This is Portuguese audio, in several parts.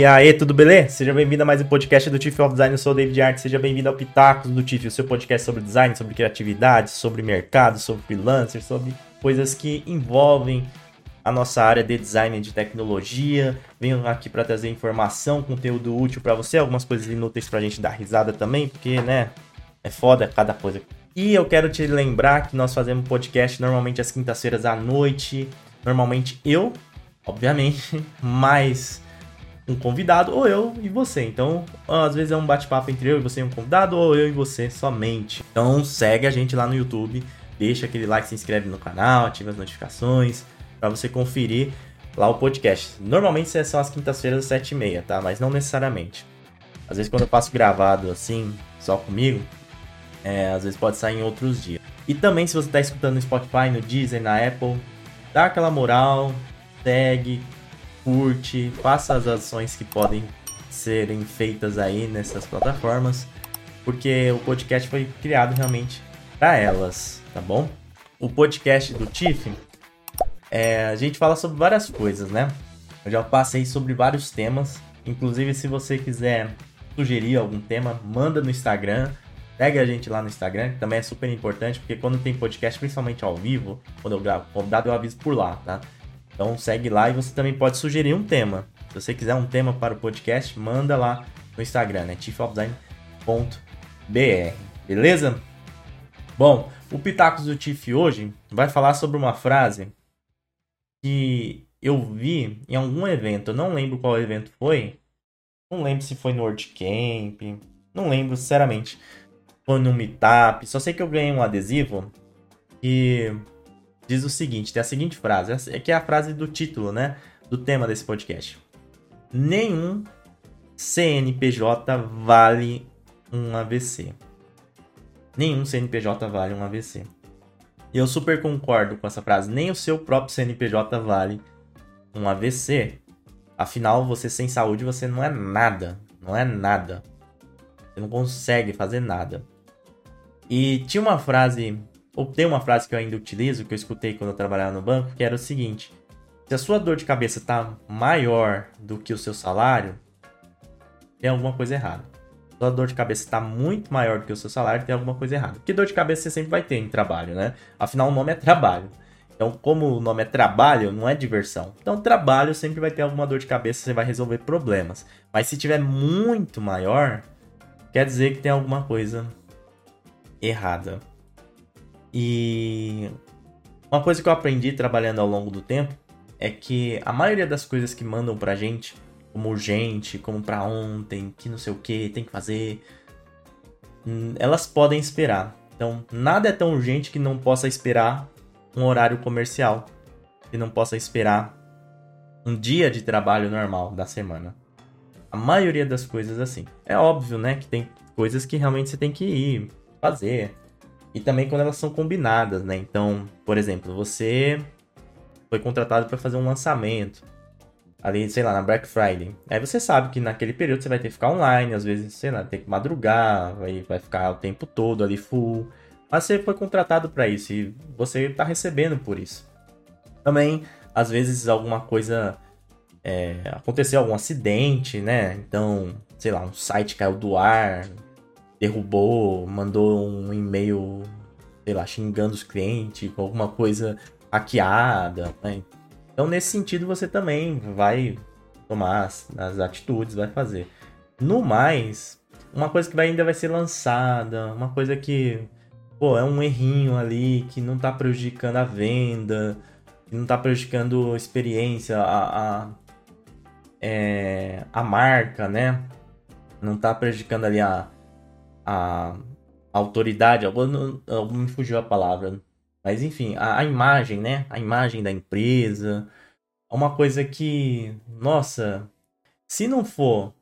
E aí, tudo beleza? Seja bem-vindo a mais um podcast do Tiff of Design. Eu sou o David Art. Seja bem-vindo ao Pitacos do Tiff, o seu podcast sobre design, sobre criatividade, sobre mercado, sobre freelancer, sobre coisas que envolvem a nossa área de design de tecnologia. Venho aqui para trazer informação, conteúdo útil para você, algumas coisas inúteis para a gente dar risada também, porque, né, é foda cada coisa. E eu quero te lembrar que nós fazemos podcast normalmente às quintas-feiras à noite. Normalmente eu, obviamente, mas um convidado, ou eu e você. Então, às vezes é um bate-papo entre eu e você e um convidado, ou eu e você somente. Então, segue a gente lá no YouTube, deixa aquele like, se inscreve no canal, ativa as notificações, para você conferir lá o podcast. Normalmente são as quintas-feiras às 7h30, tá? Mas não necessariamente. Às vezes quando eu faço gravado assim, só comigo, é, às vezes pode sair em outros dias. E também se você está escutando no Spotify, no Deezer, na Apple, dá aquela moral, segue, curte, faça as ações que podem serem feitas aí nessas plataformas, porque o podcast foi criado realmente para elas, tá bom? O podcast do Tiff, é, a gente fala sobre várias coisas, né? Eu já passei sobre vários temas, inclusive se você quiser sugerir algum tema, manda no Instagram, segue a gente lá no Instagram, que também é super importante, porque quando tem podcast, principalmente ao vivo, quando eu gravo convidado, eu aviso por lá, tá? Então segue lá e você também pode sugerir um tema. Se você quiser um tema para o podcast, manda lá no Instagram, né? tiffofdesign.br, beleza? Bom, o Pitacos do Tiff hoje vai falar sobre uma frase que eu vi em algum evento, eu não lembro qual evento foi, não lembro se foi no WordCamp, não lembro sinceramente, foi no Meetup, só sei que eu ganhei um adesivo que diz o seguinte, tem a seguinte frase, que é a frase do título, né, do tema desse podcast. Nenhum CNPJ vale um AVC. Nenhum CNPJ vale um AVC. E eu super concordo com essa frase. Nem o seu próprio CNPJ vale um AVC. Afinal, você sem saúde, você não é nada. Não é nada. Você não consegue fazer nada. E tinha uma frase tem uma frase que eu ainda utilizo, que eu escutei quando eu trabalhava no banco, que era o seguinte: se a sua dor de cabeça está maior do que o seu salário, tem alguma coisa errada. Se a sua dor de cabeça está muito maior do que o seu salário, tem alguma coisa errada. Porque dor de cabeça você sempre vai ter em trabalho, né? Afinal, o nome é trabalho. Então, como o nome é trabalho, não é diversão. Então, trabalho sempre vai ter alguma dor de cabeça, você vai resolver problemas. Mas se tiver muito maior, quer dizer que tem alguma coisa errada. E uma coisa que eu aprendi trabalhando ao longo do tempo é que a maioria das coisas que mandam pra gente, como urgente, como pra ontem, que não sei o que, tem que fazer, hum, elas podem esperar. Então, nada é tão urgente que não possa esperar um horário comercial, que não possa esperar um dia de trabalho normal da semana. A maioria das coisas assim. É óbvio, né, que tem coisas que realmente você tem que ir fazer, e também quando elas são combinadas, né? Então, por exemplo, você foi contratado para fazer um lançamento ali, sei lá, na Black Friday. Aí você sabe que naquele período você vai ter que ficar online, às vezes, sei lá, tem que madrugar, vai, vai ficar o tempo todo ali full. Mas você foi contratado para isso e você está recebendo por isso. Também, às vezes, alguma coisa é, aconteceu, algum acidente, né? Então, sei lá, um site caiu do ar, derrubou, mandou um e-mail, sei lá, xingando os clientes, com alguma coisa hackeada, né? Então, nesse sentido, você também vai tomar as, as atitudes, vai fazer. No mais, uma coisa que vai, ainda vai ser lançada, uma coisa que, pô, é um errinho ali, que não tá prejudicando a venda, que não tá prejudicando a experiência, a, a, é, a marca, né? Não tá prejudicando ali a, a, autoridade, não, me fugiu a palavra, mas enfim, a, a, imagem, né? A imagem da empresa. É uma coisa que, nossa, se não for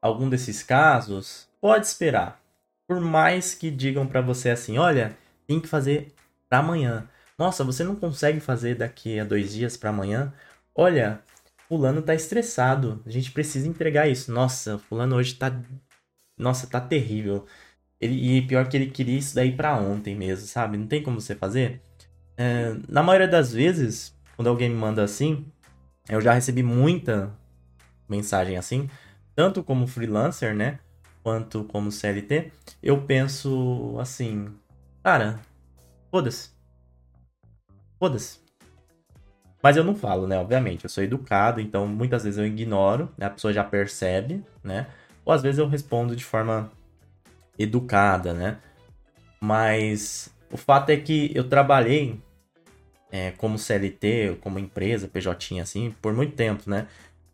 algum desses casos, pode esperar. Por mais que digam para você assim, olha, tem que fazer para amanhã. Nossa, você não consegue fazer daqui a dois dias para amanhã? Olha, fulano tá estressado. A gente precisa entregar isso. Nossa, fulano hoje tá, nossa, tá terrível. Ele, e pior que ele queria isso daí pra ontem mesmo, sabe? Não tem como você fazer. É, na maioria das vezes, quando alguém me manda assim, eu já recebi muita mensagem assim, tanto como freelancer, né? Quanto como CLT, eu penso assim, cara, foda-se. Foda-se. Mas eu não falo, né? Obviamente, eu sou educado, então muitas vezes eu ignoro, né? a pessoa já percebe, né? Ou às vezes eu respondo de forma educada, né? Mas o fato é que eu trabalhei é, como CLT, como empresa, PJ, assim, por muito tempo, né?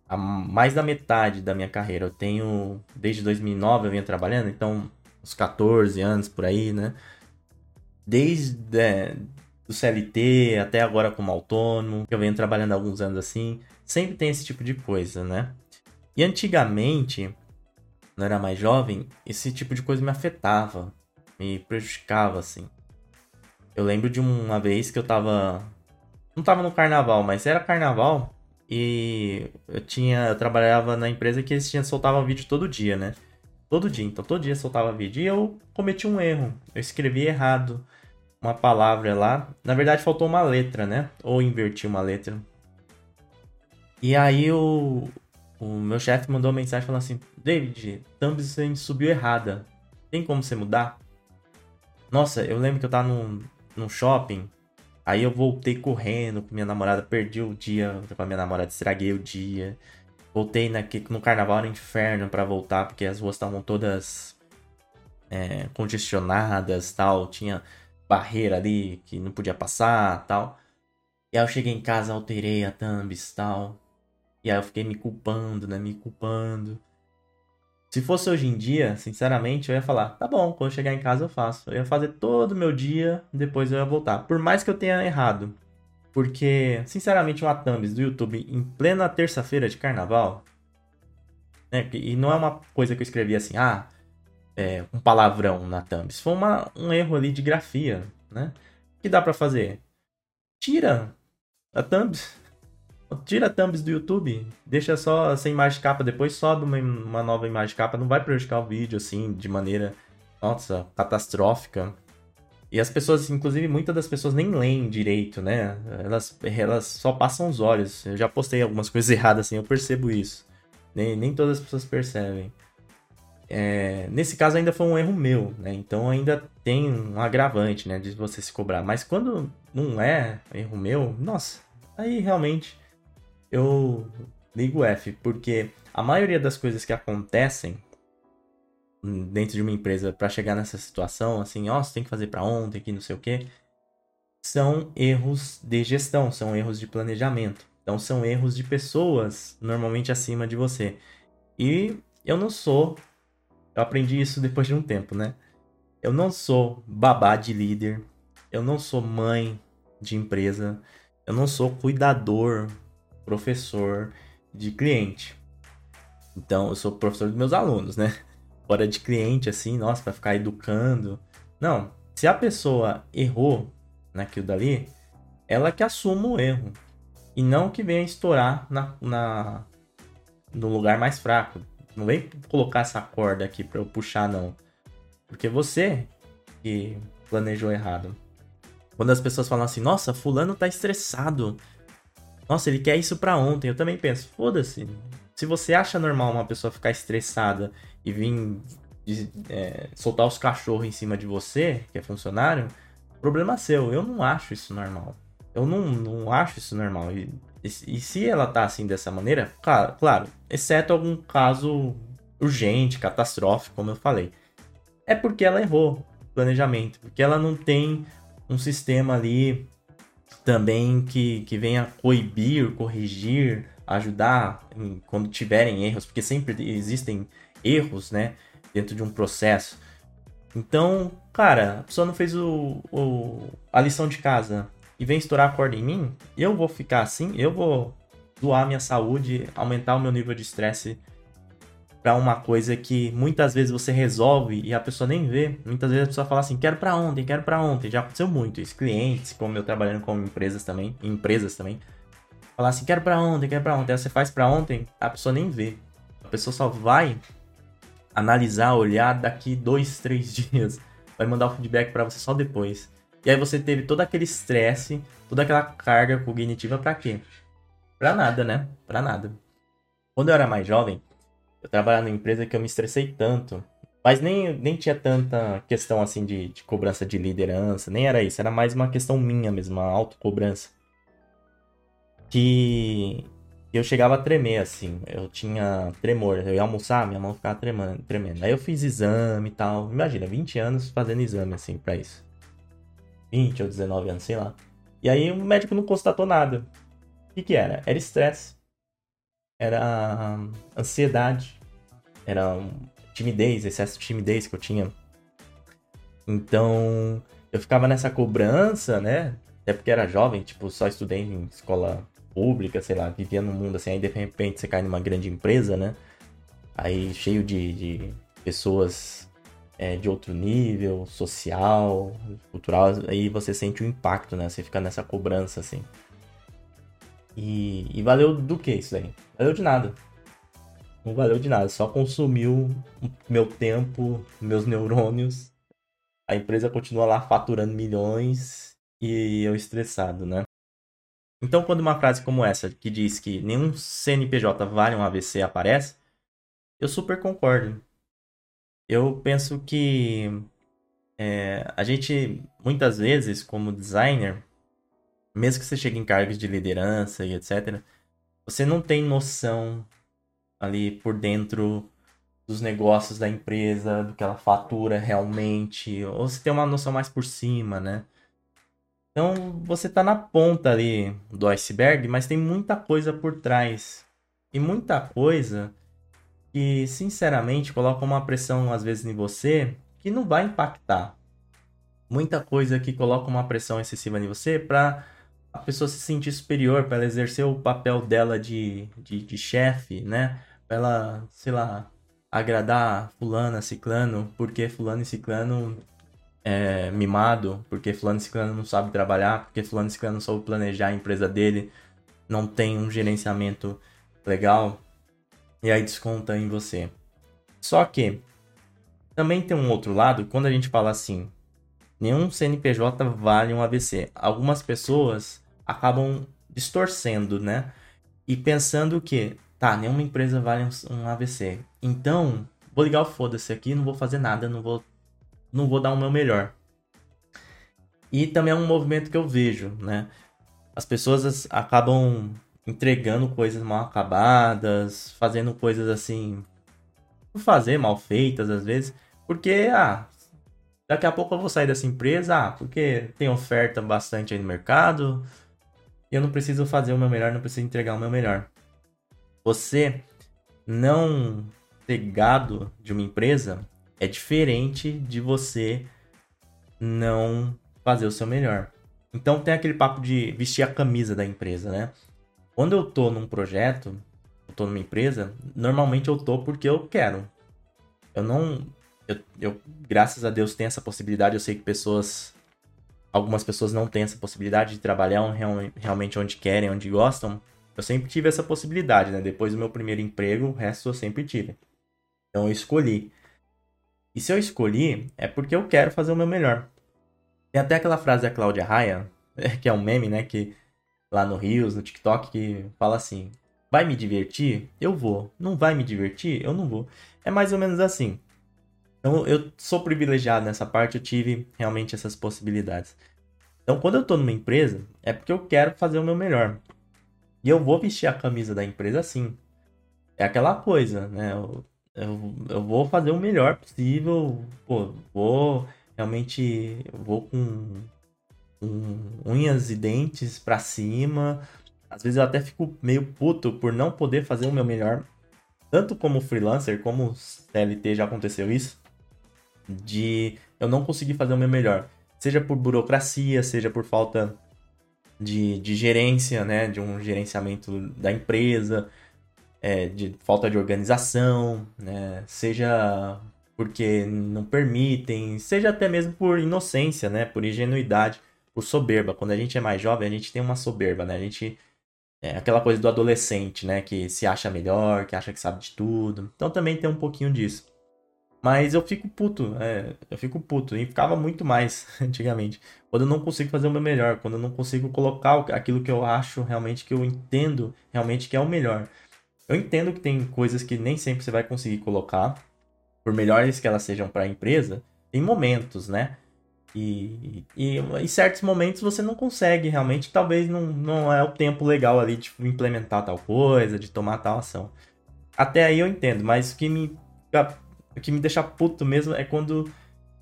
A mais da metade da minha carreira. Eu tenho, desde 2009 eu venho trabalhando, então, uns 14 anos por aí, né? Desde é, do CLT até agora como autônomo, eu venho trabalhando há alguns anos assim, sempre tem esse tipo de coisa, né? E antigamente, quando eu era mais jovem, esse tipo de coisa me afetava, me prejudicava, assim. Eu lembro de uma vez que eu tava. Não tava no carnaval, mas era carnaval. E eu tinha. Eu trabalhava na empresa que eles tinham, soltavam vídeo todo dia, né? Todo dia. Então todo dia soltava vídeo. E eu cometi um erro. Eu escrevi errado uma palavra lá. Na verdade, faltou uma letra, né? Ou inverti uma letra. E aí o, o meu chefe mandou uma mensagem falando assim: David, thumbs subiu errada. Tem como você mudar? Nossa, eu lembro que eu tava num, num shopping. Aí eu voltei correndo com minha namorada, perdi o dia com a minha namorada, estraguei o dia. Voltei na, no carnaval era inferno para voltar, porque as ruas estavam todas é, congestionadas tal. Tinha barreira ali que não podia passar tal. E aí eu cheguei em casa, alterei a thumbs tal. E aí eu fiquei me culpando, né? Me culpando. Se fosse hoje em dia, sinceramente, eu ia falar, tá bom, quando chegar em casa eu faço. Eu ia fazer todo o meu dia, depois eu ia voltar. Por mais que eu tenha errado. Porque, sinceramente, uma thumbs do YouTube em plena terça-feira de carnaval. Né? E não é uma coisa que eu escrevi assim, ah, é, um palavrão na thumbs. Foi uma, um erro ali de grafia, né? O que dá para fazer? Tira a thumbs Tira thumbs do YouTube, deixa só sem imagem de capa, depois sobe uma, uma nova imagem de capa, não vai prejudicar o vídeo assim, de maneira, nossa, catastrófica. E as pessoas, inclusive, muitas das pessoas nem leem direito, né? Elas, elas só passam os olhos. Eu já postei algumas coisas erradas assim, eu percebo isso. Nem, nem todas as pessoas percebem. É, nesse caso ainda foi um erro meu, né? Então ainda tem um agravante, né? De você se cobrar. Mas quando não é erro meu, nossa, aí realmente eu ligo F, porque a maioria das coisas que acontecem dentro de uma empresa para chegar nessa situação, assim, ó, oh, você tem que fazer para ontem, que não sei o que, são erros de gestão, são erros de planejamento. Então são erros de pessoas normalmente acima de você. E eu não sou, eu aprendi isso depois de um tempo, né? Eu não sou babá de líder, eu não sou mãe de empresa, eu não sou cuidador professor de cliente. Então, eu sou professor dos meus alunos, né? Fora de cliente, assim, nossa, para ficar educando. Não, se a pessoa errou naquilo dali, ela que assuma o erro. E não que venha estourar na, na, no lugar mais fraco. Não vem colocar essa corda aqui para eu puxar, não. Porque você que planejou errado. Quando as pessoas falam assim, nossa, fulano tá estressado nossa, ele quer isso para ontem. Eu também penso, foda-se. Se você acha normal uma pessoa ficar estressada e vir é, soltar os cachorros em cima de você, que é funcionário, problema seu. Eu não acho isso normal. Eu não, não acho isso normal. E, e, e se ela tá assim dessa maneira, claro, claro, exceto algum caso urgente, catastrófico, como eu falei. É porque ela errou planejamento, porque ela não tem um sistema ali também que, que venha coibir, corrigir, ajudar em, quando tiverem erros, porque sempre existem erros, né, dentro de um processo. Então, cara, a pessoa não fez o, o, a lição de casa e vem estourar a corda em mim, eu vou ficar assim, eu vou doar minha saúde, aumentar o meu nível de estresse para uma coisa que muitas vezes você resolve e a pessoa nem vê. Muitas vezes a pessoa fala assim, quero para ontem, quero para ontem. Já aconteceu muito isso. Clientes, como eu trabalhando com empresas também, empresas também, falar assim, quero para ontem, quero para ontem. Aí você faz para ontem, a pessoa nem vê. A pessoa só vai analisar, olhar daqui dois, três dias. Vai mandar o feedback para você só depois. E aí você teve todo aquele estresse, toda aquela carga cognitiva para quê? Pra nada, né? Pra nada. Quando eu era mais jovem, eu trabalhava numa empresa que eu me estressei tanto. Mas nem, nem tinha tanta questão assim de, de cobrança de liderança, nem era isso. Era mais uma questão minha mesmo, uma autocobrança. Que eu chegava a tremer, assim. Eu tinha tremor. Eu ia almoçar, minha mão ficava tremendo. tremendo. Aí eu fiz exame e tal. Imagina, 20 anos fazendo exame, assim, pra isso. 20 ou 19 anos, sei lá. E aí o médico não constatou nada. O que, que era? Era estresse. Era ansiedade. Era timidez, excesso de timidez que eu tinha. Então, eu ficava nessa cobrança, né? Até porque era jovem, tipo, só estudei em escola pública, sei lá, vivia no mundo assim, aí de repente você cai numa grande empresa, né? Aí cheio de, de pessoas é, de outro nível, social, cultural, aí você sente o impacto, né? Você fica nessa cobrança, assim. E, e valeu do que isso aí? Valeu de nada. Não valeu de nada, só consumiu meu tempo, meus neurônios. A empresa continua lá faturando milhões e eu estressado, né? Então, quando uma frase como essa, que diz que nenhum CNPJ vale um AVC, aparece, eu super concordo. Eu penso que é, a gente, muitas vezes, como designer, mesmo que você chegue em cargos de liderança e etc., você não tem noção ali por dentro dos negócios da empresa, do que ela fatura realmente, ou você tem uma noção mais por cima, né? Então você está na ponta ali do iceberg, mas tem muita coisa por trás. E muita coisa que, sinceramente, coloca uma pressão às vezes em você que não vai impactar. Muita coisa que coloca uma pressão excessiva em você para a pessoa se sentir superior, para ela exercer o papel dela de, de, de chefe, né? Para ela, sei lá, agradar fulana, ciclano, porque fulano e ciclano é, mimado, porque fulano e ciclano não sabe trabalhar, porque fulano e ciclano não soube planejar a empresa dele, não tem um gerenciamento legal, e aí desconta em você. Só que também tem um outro lado, quando a gente fala assim, nenhum CNPJ vale um AVC. Algumas pessoas acabam distorcendo, né? E pensando que, tá, nenhuma empresa vale um AVC. Então, vou ligar o foda-se aqui, não vou fazer nada, não vou não vou dar o meu melhor. E também é um movimento que eu vejo, né? As pessoas acabam entregando coisas mal acabadas, fazendo coisas assim, fazer mal feitas às vezes, porque ah, daqui a pouco eu vou sair dessa empresa, ah, porque tem oferta bastante aí no mercado, eu não preciso fazer o meu melhor, não preciso entregar o meu melhor. Você não ter gado de uma empresa é diferente de você não fazer o seu melhor. Então tem aquele papo de vestir a camisa da empresa, né? Quando eu tô num projeto, eu tô numa empresa, normalmente eu tô porque eu quero. Eu não. Eu, eu, graças a Deus, tenho essa possibilidade. Eu sei que pessoas. Algumas pessoas não têm essa possibilidade de trabalhar realmente onde querem, onde gostam. Eu sempre tive essa possibilidade, né? Depois do meu primeiro emprego, o resto eu sempre tive. Então eu escolhi. E se eu escolhi, é porque eu quero fazer o meu melhor. Tem até aquela frase da Cláudia Raia, que é um meme, né? Que lá no Rios, no TikTok, que fala assim: Vai me divertir? Eu vou. Não vai me divertir? Eu não vou. É mais ou menos assim. Então eu sou privilegiado nessa parte, eu tive realmente essas possibilidades. Então quando eu tô numa empresa, é porque eu quero fazer o meu melhor. E eu vou vestir a camisa da empresa assim. É aquela coisa, né? Eu eu, eu vou fazer o melhor possível, pô, vou realmente, vou com, com unhas e dentes para cima. Às vezes eu até fico meio puto por não poder fazer o meu melhor, tanto como freelancer, como CLT já aconteceu isso, de eu não conseguir fazer o meu melhor, seja por burocracia, seja por falta de, de gerência, né, de um gerenciamento da empresa, é, de falta de organização, né? seja porque não permitem, seja até mesmo por inocência, né? por ingenuidade, por soberba. Quando a gente é mais jovem, a gente tem uma soberba, né? A gente é aquela coisa do adolescente, né? Que se acha melhor, que acha que sabe de tudo. Então também tem um pouquinho disso. Mas eu fico puto, é, eu fico puto. E ficava muito mais antigamente. Quando eu não consigo fazer o meu melhor, quando eu não consigo colocar aquilo que eu acho realmente, que eu entendo realmente que é o melhor. Eu entendo que tem coisas que nem sempre você vai conseguir colocar, por melhores que elas sejam para a empresa, tem momentos, né? E, e em certos momentos você não consegue realmente, talvez não, não é o tempo legal ali de implementar tal coisa, de tomar tal ação. Até aí eu entendo, mas o que me, o que me deixa puto mesmo é quando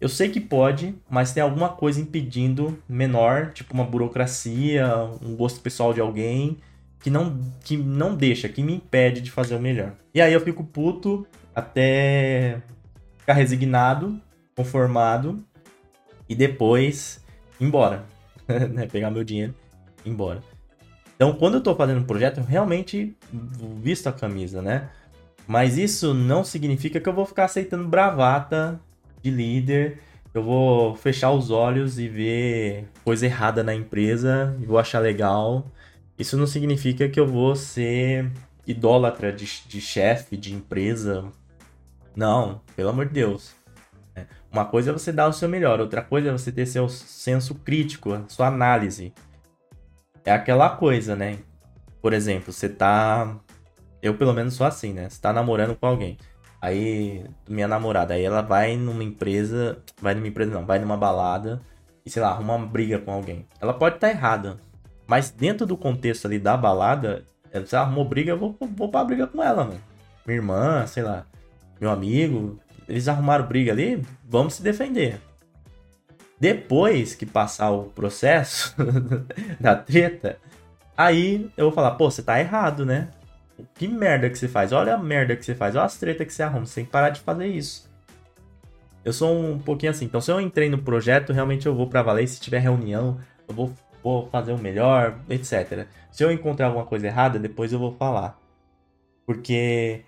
eu sei que pode, mas tem alguma coisa impedindo menor, tipo uma burocracia, um gosto pessoal de alguém, que não, que não deixa, que me impede de fazer o melhor. E aí eu fico puto até ficar resignado, conformado e depois embora. né? Pegar meu dinheiro e embora. Então, quando eu tô fazendo um projeto, eu realmente visto a camisa, né? Mas isso não significa que eu vou ficar aceitando bravata de líder, eu vou fechar os olhos e ver coisa errada na empresa e vou achar legal. Isso não significa que eu vou ser idólatra de, de chefe, de empresa. Não, pelo amor de Deus. É, uma coisa é você dar o seu melhor, outra coisa é você ter seu senso crítico, sua análise. É aquela coisa, né? Por exemplo, você tá. Eu pelo menos sou assim, né? Você tá namorando com alguém. Aí, minha namorada, aí ela vai numa empresa. Vai numa empresa não, vai numa balada e sei lá, arruma uma briga com alguém. Ela pode estar tá errada. Mas dentro do contexto ali da balada, se ela arrumou briga, eu vou, vou pra briga com ela, mano. Minha irmã, sei lá, meu amigo, eles arrumaram briga ali, vamos se defender. Depois que passar o processo da treta, aí eu vou falar, pô, você tá errado, né? Que merda que você faz? Olha a merda que você faz, olha as tretas que você arruma, você tem que parar de fazer isso. Eu sou um pouquinho assim, então se eu entrei no projeto, realmente eu vou pra valer, se tiver reunião, eu vou, vou fazer o melhor, etc. Se eu encontrar alguma coisa errada, depois eu vou falar. Porque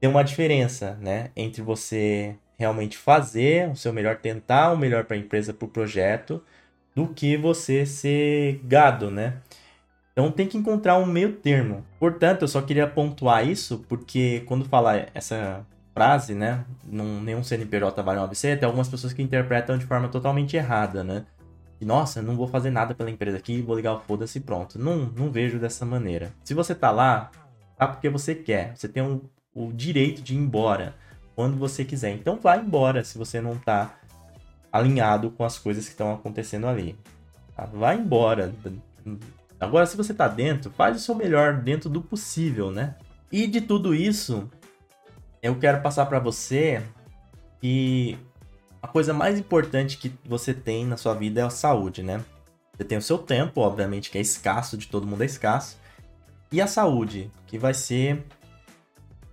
tem uma diferença, né, entre você realmente fazer o seu melhor, tentar o melhor para a empresa, para o projeto, do que você ser gado, né? Então tem que encontrar um meio termo. Portanto, eu só queria pontuar isso porque quando falar essa frase, né, num, nenhum CNPJ vale um ABC, tem algumas pessoas que interpretam de forma totalmente errada, né? E, nossa, não vou fazer nada pela empresa aqui, vou ligar o foda-se pronto. Não, não vejo dessa maneira. Se você tá lá, tá porque você quer. Você tem um o direito de ir embora quando você quiser. Então vá embora se você não está alinhado com as coisas que estão acontecendo ali. Tá? Vá embora. Agora, se você está dentro, faz o seu melhor dentro do possível, né? E de tudo isso, eu quero passar para você que a coisa mais importante que você tem na sua vida é a saúde, né? Você tem o seu tempo, obviamente, que é escasso, de todo mundo é escasso. E a saúde, que vai ser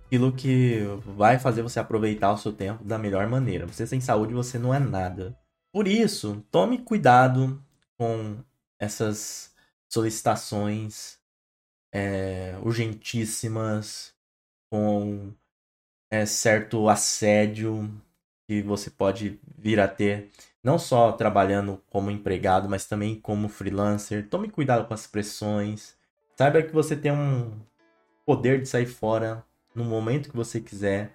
aquilo que vai fazer você aproveitar o seu tempo da melhor maneira. Você sem saúde, você não é nada. Por isso, tome cuidado com essas solicitações é, urgentíssimas, com é, certo assédio que você pode vir a ter, não só trabalhando como empregado, mas também como freelancer. Tome cuidado com as pressões. Saiba que você tem um poder de sair fora no momento que você quiser.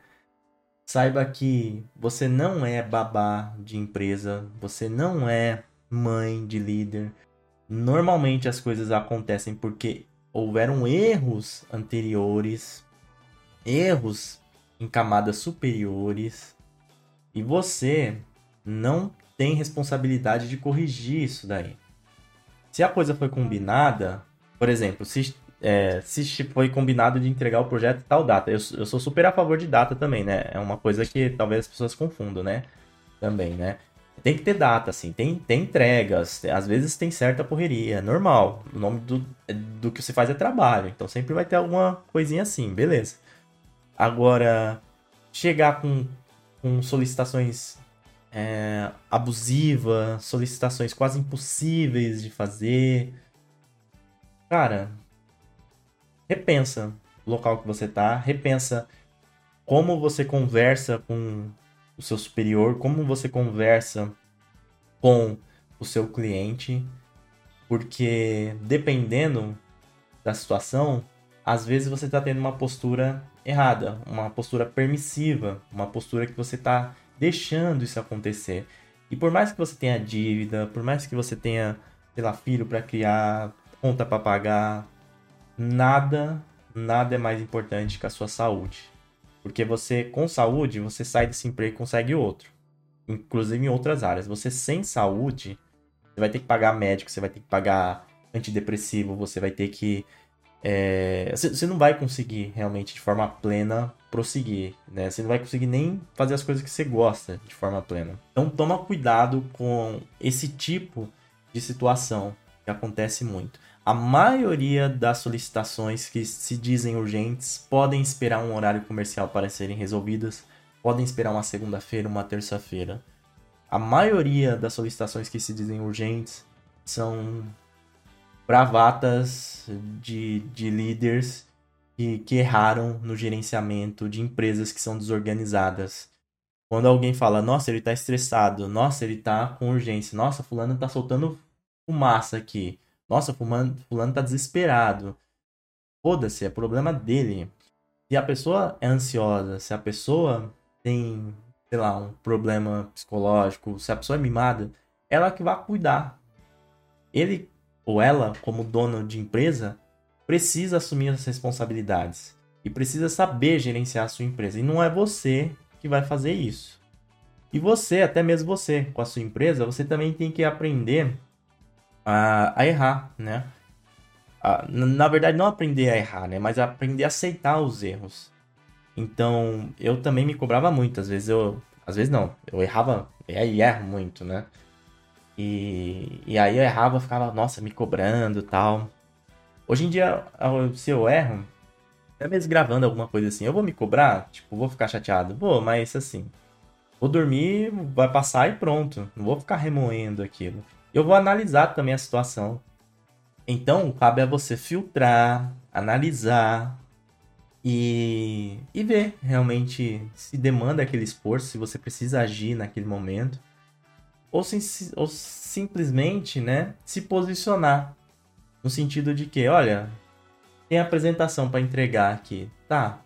Saiba que você não é babá de empresa, você não é mãe de líder. Normalmente as coisas acontecem porque houveram erros anteriores, erros em camadas superiores, e você não tem responsabilidade de corrigir isso daí. Se a coisa foi combinada, por exemplo, se é, se foi combinado de entregar o projeto tal data. Eu, eu sou super a favor de data também, né? É uma coisa que talvez as pessoas confundam, né? Também, né? Tem que ter data, assim, tem, tem entregas, às vezes tem certa correria, normal. O nome do, do que você faz é trabalho, então sempre vai ter alguma coisinha assim, beleza. Agora, chegar com, com solicitações é, abusivas, solicitações quase impossíveis de fazer. Cara, repensa o local que você está, repensa como você conversa com o seu superior, como você conversa com o seu cliente, porque dependendo da situação, às vezes você está tendo uma postura errada, uma postura permissiva, uma postura que você está deixando isso acontecer. E por mais que você tenha dívida, por mais que você tenha, sei lá, filho para criar, conta para pagar, nada, nada é mais importante que a sua saúde. Porque você, com saúde, você sai desse emprego e consegue outro. Inclusive em outras áreas. Você sem saúde, você vai ter que pagar médico, você vai ter que pagar antidepressivo, você vai ter que. É... Você não vai conseguir realmente de forma plena prosseguir, né? Você não vai conseguir nem fazer as coisas que você gosta de forma plena. Então toma cuidado com esse tipo de situação que acontece muito. A maioria das solicitações que se dizem urgentes podem esperar um horário comercial para serem resolvidas, podem esperar uma segunda-feira, uma terça-feira. A maioria das solicitações que se dizem urgentes são bravatas de, de líderes que, que erraram no gerenciamento de empresas que são desorganizadas. Quando alguém fala, nossa, ele está estressado, nossa, ele está com urgência, nossa, fulano está soltando fumaça aqui. Nossa, fulano, fulano tá desesperado. Foda-se, é problema dele. Se a pessoa é ansiosa, se a pessoa tem, sei lá, um problema psicológico, se a pessoa é mimada, ela que vai cuidar. Ele ou ela, como dono de empresa, precisa assumir as responsabilidades e precisa saber gerenciar a sua empresa. E não é você que vai fazer isso. E você, até mesmo você, com a sua empresa, você também tem que aprender a, a errar, né? A, na verdade, não aprender a errar, né? Mas aprender a aceitar os erros. Então, eu também me cobrava muito. Às vezes eu. Às vezes não. Eu errava. E erro muito, né? E, e aí eu errava, ficava, nossa, me cobrando tal. Hoje em dia, se eu erro, até mesmo gravando alguma coisa assim, eu vou me cobrar? Tipo, vou ficar chateado? Vou, mas assim. Vou dormir, vai passar e pronto. Não vou ficar remoendo aquilo. Eu vou analisar também a situação. Então, cabe a você filtrar, analisar e, e ver realmente se demanda aquele esforço, se você precisa agir naquele momento. Ou, sim, ou simplesmente né, se posicionar. No sentido de que, olha, tem apresentação para entregar aqui. Tá.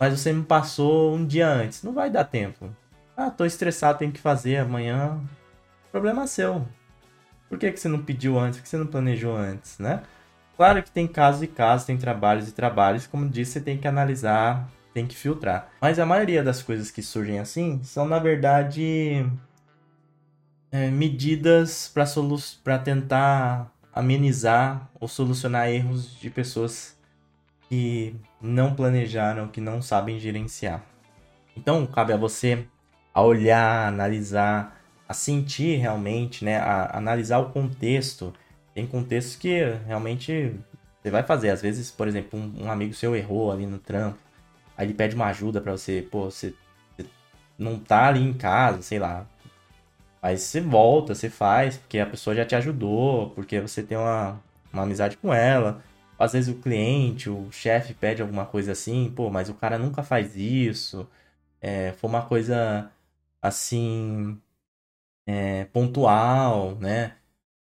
Mas você me passou um dia antes. Não vai dar tempo. Ah, tô estressado, tenho que fazer amanhã. Problema seu. Por que, que você não pediu antes? Por que você não planejou antes, né? Claro que tem casos e casos, tem trabalhos e trabalhos. Como disse, você tem que analisar, tem que filtrar. Mas a maioria das coisas que surgem assim são, na verdade, é, medidas para tentar amenizar ou solucionar erros de pessoas que não planejaram, que não sabem gerenciar. Então, cabe a você a olhar, analisar, a sentir realmente, né? A analisar o contexto. Tem contextos que realmente você vai fazer. Às vezes, por exemplo, um, um amigo seu errou ali no trampo. Aí ele pede uma ajuda para você. Pô, você, você não tá ali em casa, sei lá. Aí você volta, você faz, porque a pessoa já te ajudou, porque você tem uma, uma amizade com ela. Às vezes o cliente, o chefe pede alguma coisa assim, pô, mas o cara nunca faz isso. É, foi uma coisa assim é, pontual, né?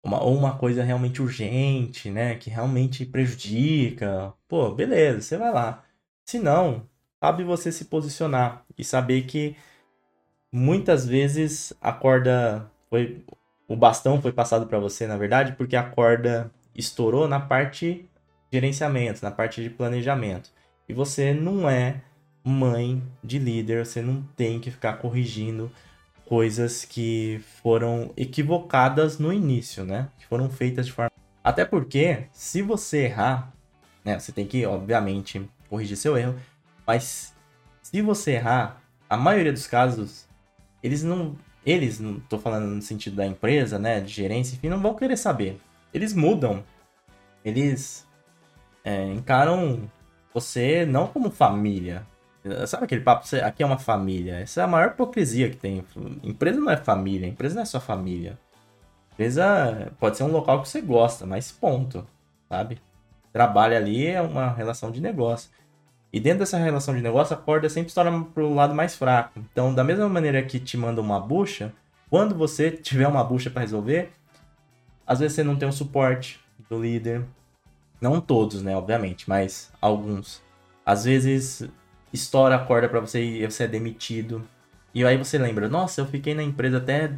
Uma, ou uma coisa realmente urgente, né? Que realmente prejudica. Pô, beleza, você vai lá. Se não, cabe você se posicionar e saber que muitas vezes a corda foi. O bastão foi passado para você, na verdade, porque a corda estourou na parte de gerenciamento, na parte de planejamento. E você não é mãe de líder, você não tem que ficar corrigindo coisas que foram equivocadas no início, né? Que foram feitas de forma. Até porque, se você errar, né? Você tem que, obviamente, corrigir seu erro. Mas se você errar, a maioria dos casos, eles não. Eles, não tô falando no sentido da empresa, né? De gerência, enfim, não vão querer saber. Eles mudam. Eles é, encaram você não como família, Sabe aquele papo? Aqui é uma família. Essa é a maior hipocrisia que tem. Empresa não é família, empresa não é sua família. Empresa pode ser um local que você gosta, mas ponto, sabe? Trabalho ali é uma relação de negócio. E dentro dessa relação de negócio, a corda sempre estoura pro lado mais fraco. Então, da mesma maneira que te manda uma bucha, quando você tiver uma bucha para resolver, às vezes você não tem o suporte do líder. Não todos, né, obviamente, mas alguns. Às vezes estoura a corda para você e você é demitido. E aí você lembra, nossa, eu fiquei na empresa até,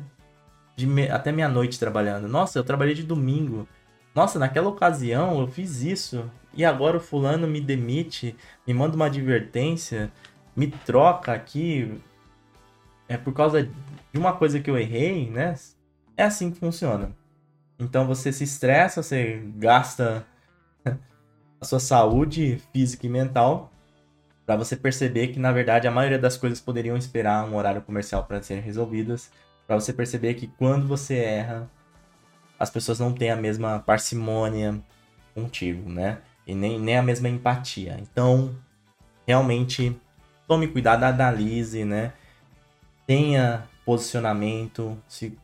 me... até meia-noite trabalhando. Nossa, eu trabalhei de domingo. Nossa, naquela ocasião eu fiz isso e agora o fulano me demite, me manda uma advertência, me troca aqui. É por causa de uma coisa que eu errei, né? É assim que funciona. Então você se estressa, você gasta a sua saúde física e mental para você perceber que na verdade a maioria das coisas poderiam esperar um horário comercial para serem resolvidas, para você perceber que quando você erra, as pessoas não têm a mesma parcimônia contigo, né? E nem, nem a mesma empatia. Então, realmente, tome cuidado, analise, né? Tenha posicionamento, se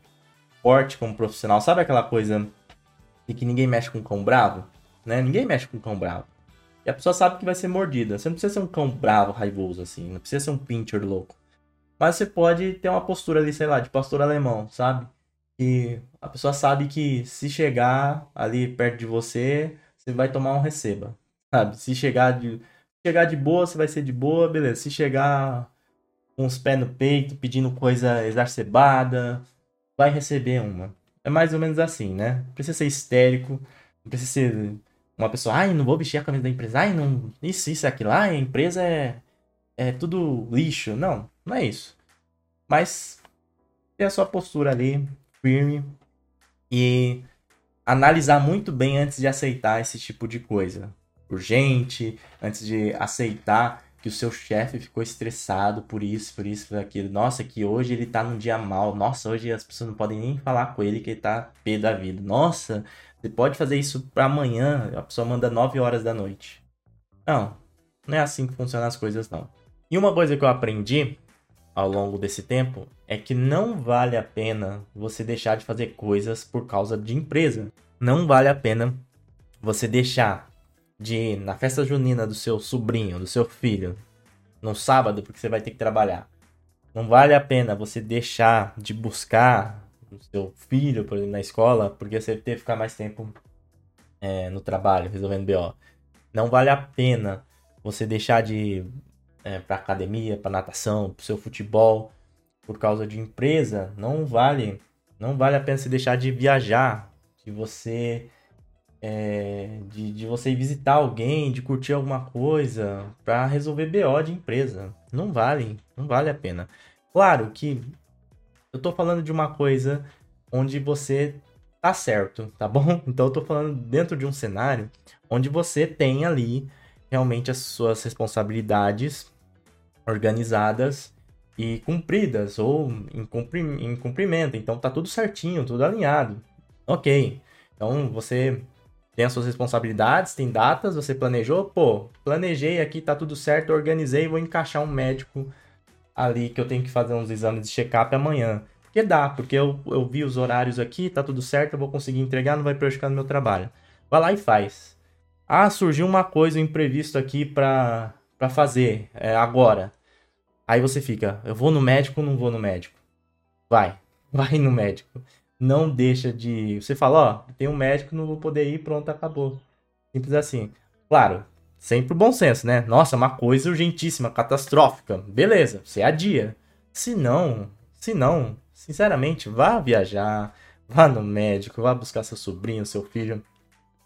porte como profissional. Sabe aquela coisa de que ninguém mexe com cão bravo? Né? Ninguém mexe com cão bravo. E a pessoa sabe que vai ser mordida. Você não precisa ser um cão bravo, raivoso, assim. Não precisa ser um pincher louco. Mas você pode ter uma postura ali, sei lá, de pastor alemão, sabe? E a pessoa sabe que se chegar ali perto de você, você vai tomar um receba. Sabe? Se chegar de, chegar de boa, você vai ser de boa, beleza. Se chegar com os pés no peito, pedindo coisa exacerbada, vai receber uma. É mais ou menos assim, né? Não precisa ser histérico, não precisa ser uma pessoa, ai, não vou vestir a camisa da empresa, ai, não, isso, isso, aquilo lá, a empresa é, é tudo lixo. Não, não é isso. Mas ter a sua postura ali, firme, e analisar muito bem antes de aceitar esse tipo de coisa. Urgente, antes de aceitar que o seu chefe ficou estressado por isso, por isso, por aquilo. Nossa, que hoje ele tá num dia mal. Nossa, hoje as pessoas não podem nem falar com ele que ele tá pé da vida. Nossa, você pode fazer isso para amanhã, a pessoa manda 9 horas da noite. Não, não é assim que funcionam as coisas, não. E uma coisa que eu aprendi ao longo desse tempo é que não vale a pena você deixar de fazer coisas por causa de empresa. Não vale a pena você deixar de ir na festa junina do seu sobrinho, do seu filho, no sábado, porque você vai ter que trabalhar. Não vale a pena você deixar de buscar seu filho, por exemplo, na escola, porque você teve que ficar mais tempo é, no trabalho, resolvendo BO. Não vale a pena você deixar de é, para academia, para natação, para seu futebol, por causa de empresa. Não vale, não vale a pena você deixar de viajar, de você é, de, de você visitar alguém, de curtir alguma coisa para resolver BO de empresa. Não vale, não vale a pena. Claro que eu tô falando de uma coisa onde você tá certo, tá bom? Então eu tô falando dentro de um cenário onde você tem ali realmente as suas responsabilidades organizadas e cumpridas ou em, cumpri em cumprimento. Então tá tudo certinho, tudo alinhado. Ok. Então você tem as suas responsabilidades, tem datas, você planejou, pô, planejei aqui, tá tudo certo, organizei, vou encaixar um médico ali que eu tenho que fazer uns exames de check-up amanhã. Porque dá, porque eu, eu vi os horários aqui, tá tudo certo, eu vou conseguir entregar, não vai prejudicar no meu trabalho. Vai lá e faz. Ah, surgiu uma coisa, imprevisto aqui pra, pra fazer é, agora. Aí você fica, eu vou no médico ou não vou no médico? Vai, vai no médico. Não deixa de. Você fala, ó, tem um médico, não vou poder ir, pronto, acabou. Simples assim. Claro, sempre o bom senso, né? Nossa, uma coisa urgentíssima, catastrófica. Beleza, você adia. Se não, se não, sinceramente, vá viajar, vá no médico, vá buscar seu sobrinho, seu filho.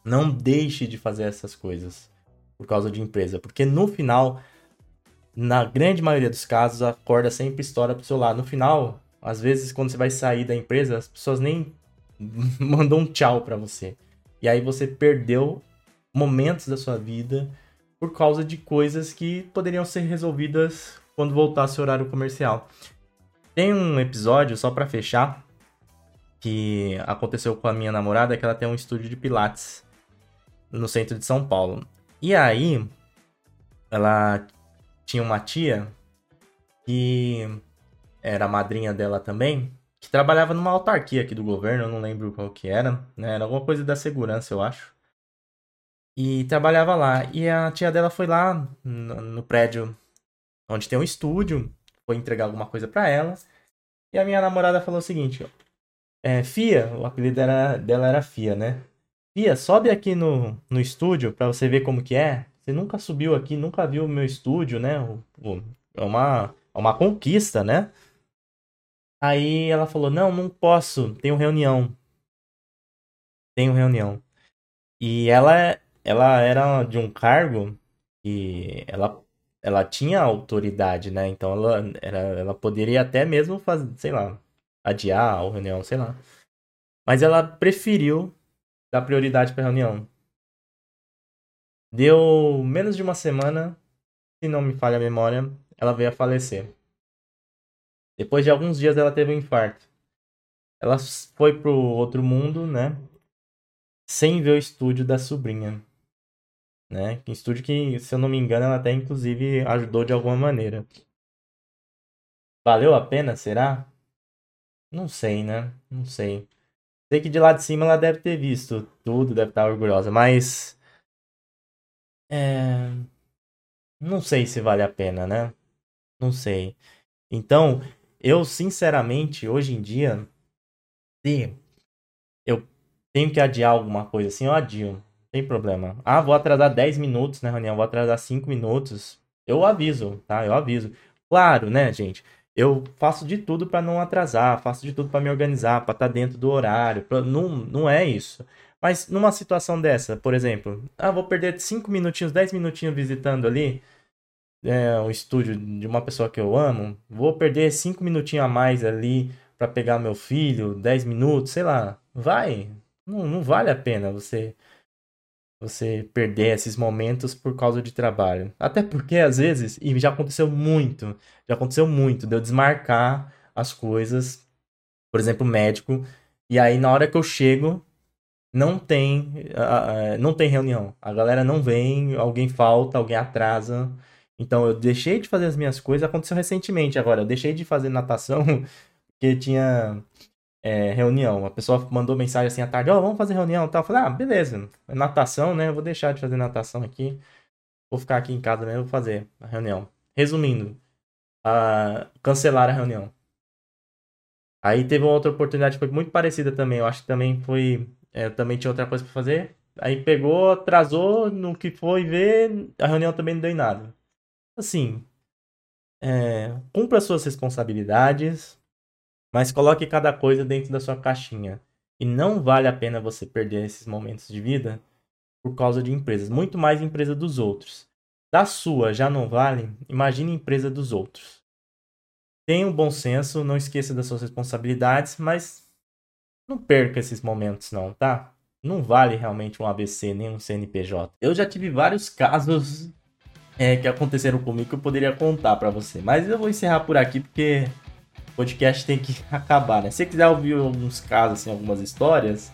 Não deixe de fazer essas coisas por causa de empresa, porque no final, na grande maioria dos casos, a corda sempre estoura pro seu lado. No final, às vezes, quando você vai sair da empresa, as pessoas nem mandam um tchau para você. E aí você perdeu momentos da sua vida por causa de coisas que poderiam ser resolvidas quando voltasse o horário comercial. Tem um episódio, só para fechar, que aconteceu com a minha namorada, que ela tem um estúdio de pilates no centro de São Paulo. E aí, ela tinha uma tia que era madrinha dela também, que trabalhava numa autarquia aqui do governo, eu não lembro qual que era, né? Era alguma coisa da segurança, eu acho. E trabalhava lá. E a tia dela foi lá no, no prédio onde tem um estúdio, foi entregar alguma coisa para ela. E a minha namorada falou o seguinte: é, Fia, o apelido era, dela era Fia, né? Fia, sobe aqui no, no estúdio para você ver como que é. Você nunca subiu aqui, nunca viu o meu estúdio, né? O, o, é uma, é uma conquista, né? Aí ela falou: Não, não posso, tenho reunião. Tenho reunião. E ela, ela era de um cargo que ela, ela tinha autoridade, né? Então ela, era, ela poderia até mesmo fazer, sei lá, adiar a reunião, sei lá. Mas ela preferiu dar prioridade para a reunião. Deu menos de uma semana, se não me falha a memória, ela veio a falecer. Depois de alguns dias ela teve um infarto. Ela foi pro outro mundo, né? Sem ver o estúdio da sobrinha. Né? Estúdio que, se eu não me engano, ela até inclusive ajudou de alguma maneira. Valeu a pena, será? Não sei, né? Não sei. Sei que de lá de cima ela deve ter visto tudo, deve estar orgulhosa, mas. É. Não sei se vale a pena, né? Não sei. Então, eu sinceramente, hoje em dia, se eu tenho que adiar alguma coisa assim, eu adio. Tem problema. Ah, vou atrasar 10 minutos na reunião, vou atrasar 5 minutos. Eu aviso, tá? Eu aviso. Claro, né, gente? eu faço de tudo para não atrasar, faço de tudo para me organizar, para estar tá dentro do horário. Pra... Não, não é isso. Mas numa situação dessa, por exemplo, ah, vou perder 5 minutinhos, 10 minutinhos visitando ali é, um estúdio de uma pessoa que eu amo, vou perder 5 minutinhos a mais ali para pegar meu filho, 10 minutos, sei lá. Vai. Não, não vale a pena você você perder esses momentos por causa de trabalho. Até porque, às vezes, e já aconteceu muito, já aconteceu muito, de eu desmarcar as coisas, por exemplo, médico, e aí na hora que eu chego, não tem, uh, não tem reunião. A galera não vem, alguém falta, alguém atrasa. Então eu deixei de fazer as minhas coisas, aconteceu recentemente agora, eu deixei de fazer natação porque tinha é, reunião. A pessoa mandou mensagem assim à tarde, ó, oh, vamos fazer reunião e tal. Eu falei, ah, beleza, é natação, né? Eu vou deixar de fazer natação aqui. Vou ficar aqui em casa mesmo, vou fazer a reunião. Resumindo, uh, cancelaram a reunião. Aí teve uma outra oportunidade que foi muito parecida também. Eu acho que também foi. É, também tinha outra coisa para fazer. Aí pegou, atrasou, no que foi ver, a reunião também não deu em nada. Assim, é, cumpra suas responsabilidades, mas coloque cada coisa dentro da sua caixinha. E não vale a pena você perder esses momentos de vida por causa de empresas, muito mais empresa dos outros. Da sua já não vale, imagine empresa dos outros. Tenha um bom senso, não esqueça das suas responsabilidades, mas não perca esses momentos não, tá? Não vale realmente um ABC nem um CNPJ. Eu já tive vários casos é, que aconteceram comigo que eu poderia contar para você, mas eu vou encerrar por aqui porque podcast tem que acabar, né? Se você quiser ouvir alguns casos, assim, algumas histórias,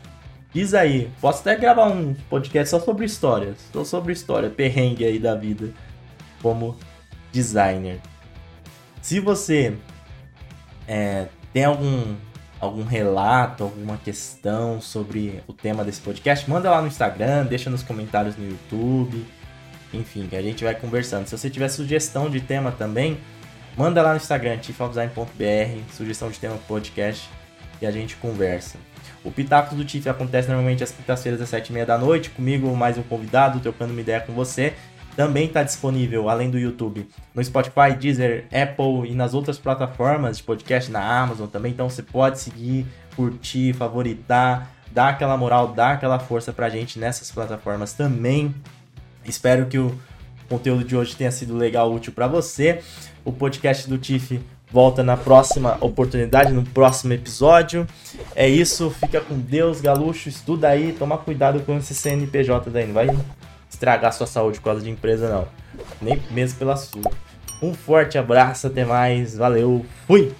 diz aí. Posso até gravar um podcast só sobre histórias. Só sobre história, perrengue aí da vida como designer. Se você é, tem algum, algum relato, alguma questão sobre o tema desse podcast, manda lá no Instagram, deixa nos comentários no YouTube. Enfim, que a gente vai conversando. Se você tiver sugestão de tema também, Manda lá no Instagram, tifofdesign.br, sugestão de tema podcast e a gente conversa. O Pitacos do Tif acontece normalmente às quintas-feiras às sete e meia da noite, comigo mais um convidado, trocando uma ideia com você. Também está disponível, além do YouTube, no Spotify, Deezer, Apple e nas outras plataformas de podcast na Amazon também. Então você pode seguir, curtir, favoritar, dar aquela moral, dar aquela força pra gente nessas plataformas também. Espero que o conteúdo de hoje tenha sido legal, útil para você. O podcast do Tiff volta na próxima oportunidade, no próximo episódio. É isso, fica com Deus, Galuxo, estuda aí, toma cuidado com esse CNPJ daí, não vai estragar sua saúde por causa de empresa não, nem mesmo pela sua. Um forte abraço, até mais, valeu, fui!